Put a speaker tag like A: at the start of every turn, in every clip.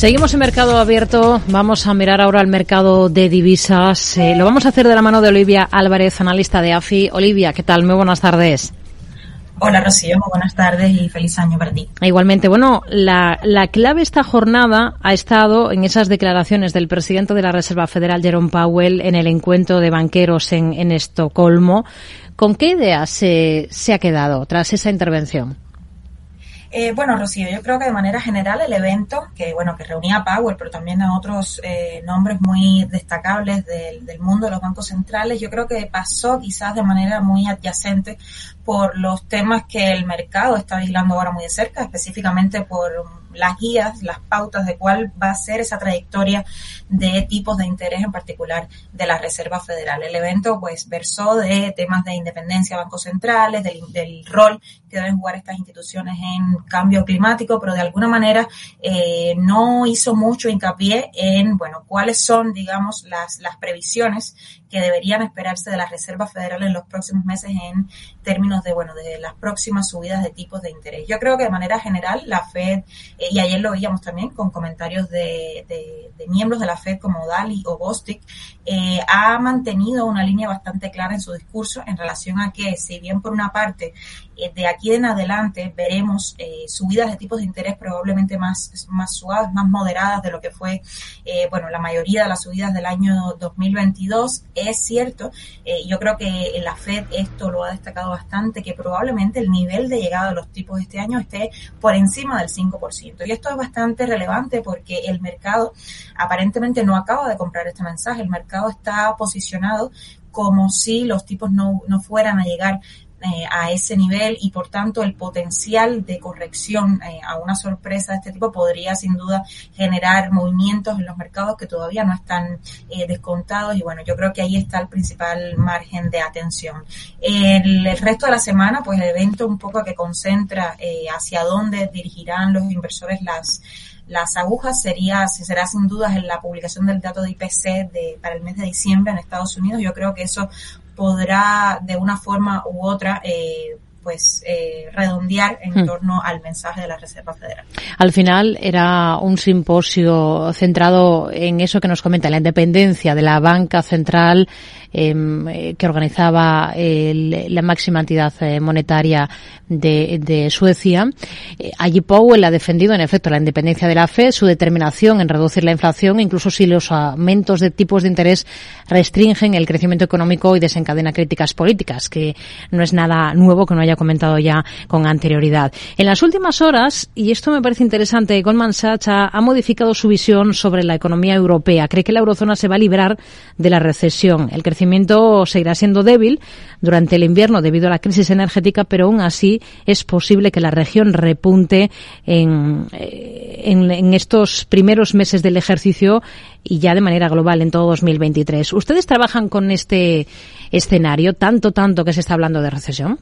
A: Seguimos en mercado abierto. Vamos a mirar ahora el mercado de divisas. Eh, lo vamos a hacer de la mano de Olivia Álvarez, analista de AFI. Olivia, ¿qué tal? Muy buenas tardes.
B: Hola Rocío, muy buenas tardes y feliz año para ti.
A: Igualmente, bueno, la, la clave esta jornada ha estado en esas declaraciones del presidente de la Reserva Federal, Jerome Powell, en el encuentro de banqueros en, en Estocolmo. ¿Con qué ideas se, se ha quedado tras esa intervención?
B: Eh, bueno, Rocío, yo creo que de manera general el evento, que bueno, que reunía a Powell, pero también a otros eh, nombres muy destacables del, del, mundo de los bancos centrales, yo creo que pasó quizás de manera muy adyacente por los temas que el mercado está vigilando ahora muy de cerca, específicamente por las guías, las pautas de cuál va a ser esa trayectoria de tipos de interés en particular de la Reserva Federal. El evento pues versó de temas de independencia de bancos centrales, del, del rol que deben jugar estas instituciones en cambio climático, pero de alguna manera eh, no hizo mucho hincapié en, bueno, cuáles son, digamos, las, las previsiones que deberían esperarse de la Reserva Federal en los próximos meses en términos de, bueno, de las próximas subidas de tipos de interés. Yo creo que de manera general la Fed, eh, y ayer lo veíamos también con comentarios de, de, miembros de la Fed como Dali o Bostic, eh, ha mantenido una línea bastante clara en su discurso en relación a que, si bien por una parte, eh, de aquí en adelante veremos subidas de tipos de interés probablemente más, más suaves, más moderadas de lo que fue, bueno, la mayoría de las subidas del año 2022. Es cierto, yo creo que la Fed esto lo ha destacado bastante, que probablemente el nivel de llegada de los tipos este año esté por encima del 5%. Y esto es bastante relevante porque el mercado aparentemente no acaba de comprar este mensaje. El mercado está posicionado como si los tipos no, no fueran a llegar eh, a ese nivel y por tanto el potencial de corrección eh, a una sorpresa de este tipo podría sin duda generar movimientos en los mercados que todavía no están eh, descontados y bueno, yo creo que ahí está el principal margen de atención. El, el resto de la semana, pues el evento un poco que concentra eh, hacia dónde dirigirán los inversores las las agujas sería, será sin dudas en la publicación del dato de IPC de, para el mes de diciembre en Estados Unidos. Yo creo que eso podrá de una forma u otra eh, pues eh, redondear en hmm. torno al mensaje de la Reserva Federal.
A: Al final era un simposio centrado en eso que nos comenta, la independencia de la banca central eh, que organizaba la máxima entidad eh, monetaria de, de Suecia. Eh, allí Powell ha defendido, en efecto, la independencia de la FED, su determinación en reducir la inflación, incluso si los aumentos de tipos de interés restringen el crecimiento económico y desencadena críticas políticas, que no es nada nuevo que no haya comentado ya con anterioridad. En las últimas horas, y esto me parece interesante, Goldman Sachs ha, ha modificado su visión sobre la economía europea. Cree que la eurozona se va a librar de la recesión. El crecimiento seguirá siendo débil durante el invierno debido a la crisis energética, pero aún así es posible que la región repunte en, en, en estos primeros meses del ejercicio y ya de manera global en todo 2023. ¿Ustedes trabajan con este escenario tanto, tanto que se está hablando de recesión?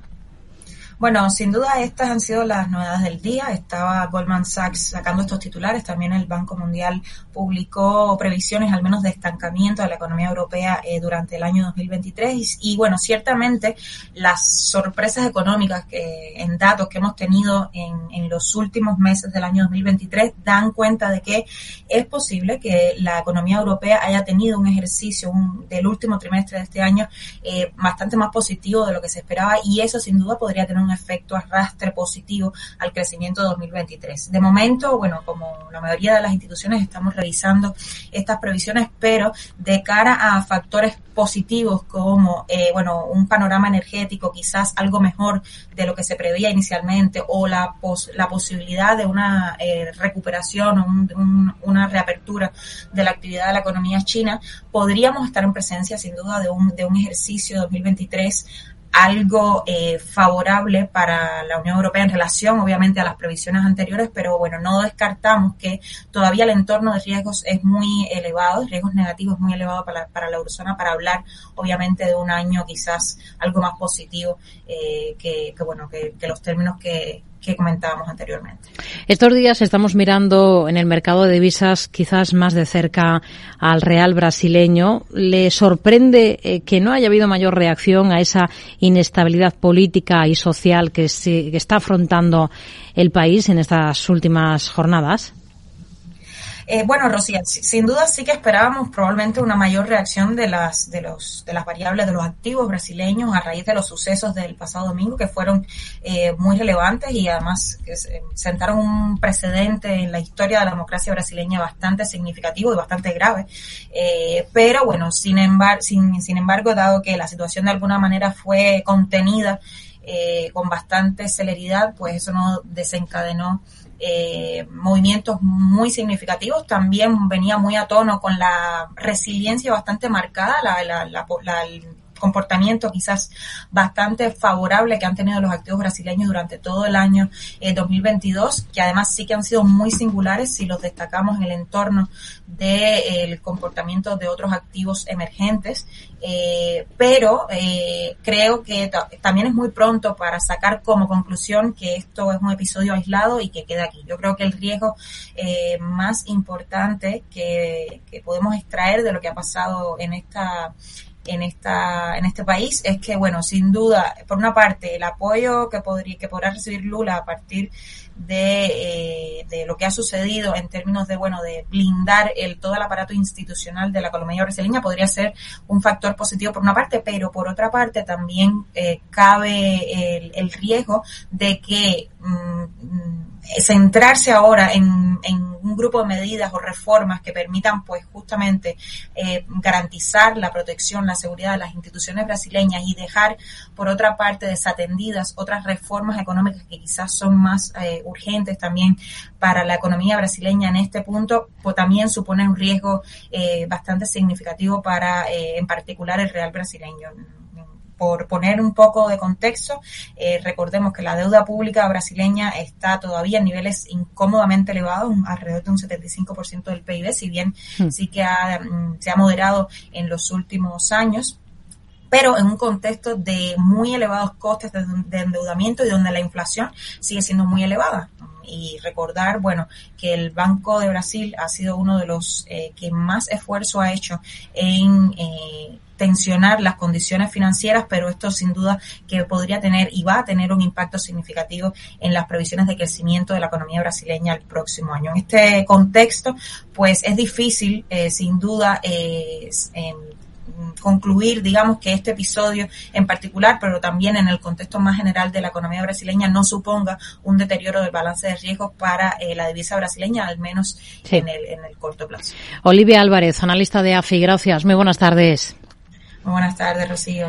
B: Bueno, sin duda estas han sido las novedades del día. Estaba Goldman Sachs sacando estos titulares. También el Banco Mundial publicó previsiones al menos de estancamiento de la economía europea eh, durante el año 2023. Y, y, bueno, ciertamente las sorpresas económicas que en datos que hemos tenido en, en, los últimos meses del año 2023 dan cuenta de que es posible que la economía europea haya tenido un ejercicio un, del último trimestre de este año eh, bastante más positivo de lo que se esperaba y eso sin duda podría tener un un efecto arrastre positivo al crecimiento de 2023. De momento, bueno, como la mayoría de las instituciones estamos revisando estas previsiones, pero de cara a factores positivos como, eh, bueno, un panorama energético quizás algo mejor de lo que se preveía inicialmente o la, pos la posibilidad de una eh, recuperación o un, una reapertura de la actividad de la economía china, podríamos estar en presencia sin duda de un, de un ejercicio 2023 algo eh, favorable para la Unión Europea en relación, obviamente, a las previsiones anteriores, pero bueno, no descartamos que todavía el entorno de riesgos es muy elevado, riesgos negativos muy elevados para, para la eurozona, para hablar, obviamente, de un año quizás algo más positivo eh, que, que, bueno, que, que los términos que, que comentábamos anteriormente.
A: Estos días estamos mirando en el mercado de divisas quizás más de cerca al real brasileño. ¿Le sorprende eh, que no haya habido mayor reacción a esa inestabilidad política y social que, se, que está afrontando el país en estas últimas jornadas?
B: Eh, bueno, Rocío, sin duda sí que esperábamos probablemente una mayor reacción de las, de los, de las variables de los activos brasileños a raíz de los sucesos del pasado domingo que fueron eh, muy relevantes y además sentaron un precedente en la historia de la democracia brasileña bastante significativo y bastante grave. Eh, pero bueno, sin embargo, sin, sin embargo, dado que la situación de alguna manera fue contenida eh, con bastante celeridad, pues eso no desencadenó eh, movimientos muy significativos. También venía muy a tono con la resiliencia bastante marcada, la, la, la, comportamiento quizás bastante favorable que han tenido los activos brasileños durante todo el año 2022, eh, que además sí que han sido muy singulares si los destacamos en el entorno del comportamiento de otros activos emergentes. Eh, pero eh, creo que también es muy pronto para sacar como conclusión que esto es un episodio aislado y que queda aquí. Yo creo que el riesgo eh, más importante que podemos extraer de lo que ha pasado en esta en esta en este país es que bueno sin duda por una parte el apoyo que podría que podrá recibir Lula a partir de, eh, de lo que ha sucedido en términos de bueno de blindar el todo el aparato institucional de la economía brasileña podría ser un factor positivo por una parte pero por otra parte también eh, cabe el, el, riesgo de que mm, centrarse ahora en, en, un grupo de medidas o reformas que permitan pues justamente eh, garantizar la protección, la seguridad de las instituciones brasileñas y dejar por otra parte desatendidas otras reformas económicas que quizás son más eh, urgentes también para la economía brasileña en este punto, pues también supone un riesgo eh, bastante significativo para eh, en particular el real brasileño por poner un poco de contexto, eh, recordemos que la deuda pública brasileña está todavía en niveles incómodamente elevados, alrededor de un 75% del PIB, si bien hmm. sí que ha, mm, se ha moderado en los últimos años pero en un contexto de muy elevados costes de, de, endeudamiento y donde la inflación sigue siendo muy elevada. Y recordar, bueno, que el Banco de Brasil ha sido uno de los eh, que más esfuerzo ha hecho en eh, tensionar las condiciones financieras, pero esto sin duda que podría tener y va a tener un impacto significativo en las previsiones de crecimiento de la economía brasileña el próximo año. En este contexto, pues es difícil, eh, sin duda, eh, concluir, digamos, que este episodio en particular, pero también en el contexto más general de la economía brasileña, no suponga un deterioro del balance de riesgos para eh, la divisa brasileña, al menos sí. en, el, en el corto plazo.
A: Olivia Álvarez, analista de AFI, gracias. Muy buenas tardes.
B: Buenas tardes, Rocío.